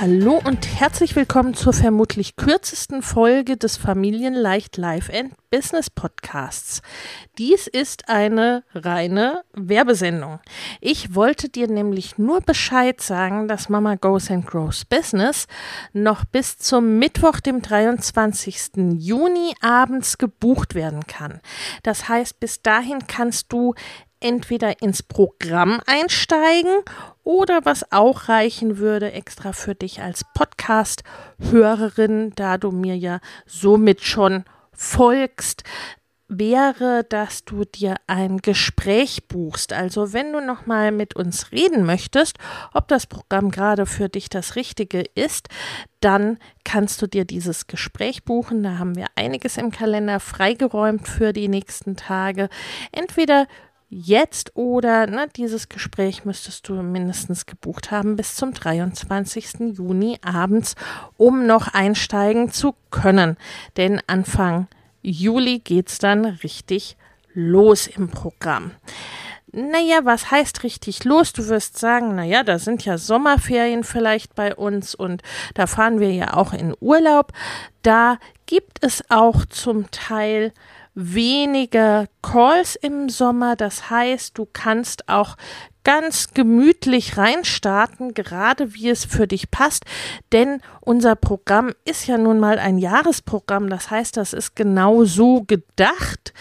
Hallo und herzlich willkommen zur vermutlich kürzesten Folge des Familienleicht Life and Business Podcasts. Dies ist eine reine Werbesendung. Ich wollte dir nämlich nur Bescheid sagen, dass Mama Goes and Grows Business noch bis zum Mittwoch, dem 23. Juni abends gebucht werden kann. Das heißt, bis dahin kannst du entweder ins Programm einsteigen oder was auch reichen würde, extra für dich als Podcast-Hörerin, da du mir ja somit schon folgst, wäre, dass du dir ein Gespräch buchst. Also wenn du noch mal mit uns reden möchtest, ob das Programm gerade für dich das Richtige ist, dann kannst du dir dieses Gespräch buchen. Da haben wir einiges im Kalender freigeräumt für die nächsten Tage. Entweder jetzt oder ne, dieses Gespräch müsstest du mindestens gebucht haben bis zum 23. Juni abends, um noch einsteigen zu können. Denn Anfang Juli geht es dann richtig los im Programm. Naja, was heißt richtig los? Du wirst sagen, naja, da sind ja Sommerferien vielleicht bei uns und da fahren wir ja auch in Urlaub. Da gibt es auch zum Teil weniger Calls im Sommer. Das heißt, du kannst auch ganz gemütlich reinstarten, gerade wie es für dich passt, denn unser Programm ist ja nun mal ein Jahresprogramm. Das heißt, das ist genau so gedacht,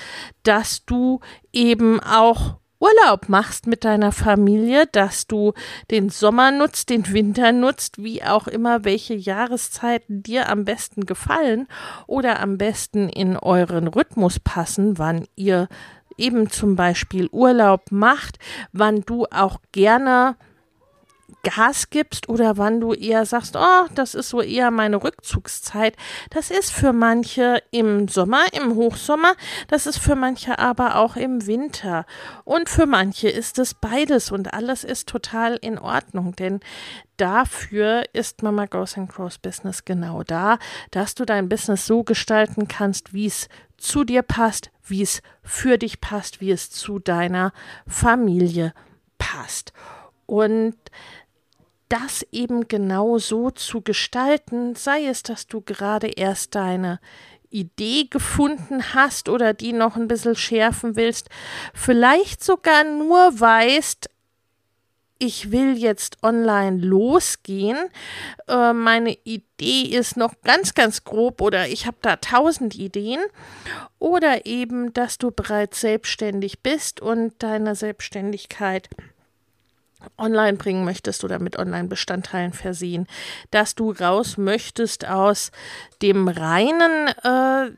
dass du eben auch Urlaub machst mit deiner Familie, dass du den Sommer nutzt, den Winter nutzt, wie auch immer, welche Jahreszeiten dir am besten gefallen oder am besten in euren Rhythmus passen, wann ihr eben zum Beispiel Urlaub macht, wann du auch gerne Gas gibst oder wann du eher sagst, oh, das ist so eher meine Rückzugszeit. Das ist für manche im Sommer, im Hochsommer, das ist für manche aber auch im Winter. Und für manche ist es beides und alles ist total in Ordnung, denn dafür ist Mama Goes and Crows Business genau da, dass du dein Business so gestalten kannst, wie es zu dir passt, wie es für dich passt, wie es zu deiner Familie passt. Und das eben genau so zu gestalten, sei es, dass du gerade erst deine Idee gefunden hast oder die noch ein bisschen schärfen willst, vielleicht sogar nur weißt, ich will jetzt online losgehen. Äh, meine Idee ist noch ganz, ganz grob oder ich habe da tausend Ideen. Oder eben, dass du bereits selbstständig bist und deine Selbstständigkeit online bringen möchtest oder mit Online-Bestandteilen versehen, dass du raus möchtest aus dem reinen äh,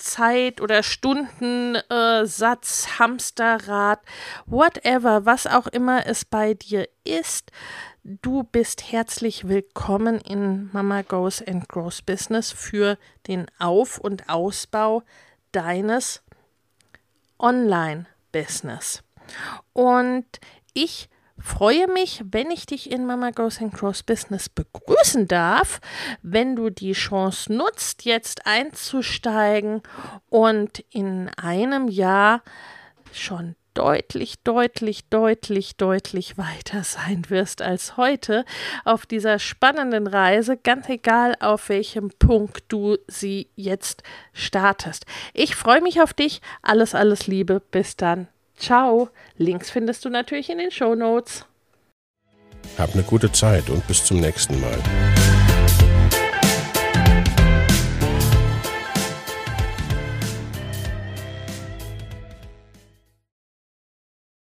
Zeit- oder Stundensatz, äh, Hamsterrad, whatever, was auch immer es bei dir ist. Du bist herzlich willkommen in Mama Goes and Grows Business für den Auf- und Ausbau deines Online-Business. Und ich freue mich, wenn ich dich in Mama Goes and Cross Business begrüßen darf, wenn du die Chance nutzt, jetzt einzusteigen und in einem Jahr schon deutlich, deutlich, deutlich, deutlich weiter sein wirst als heute auf dieser spannenden Reise, ganz egal auf welchem Punkt du sie jetzt startest. Ich freue mich auf dich. Alles, alles Liebe. Bis dann. Ciao. Links findest du natürlich in den Show Notes. Hab eine gute Zeit und bis zum nächsten Mal.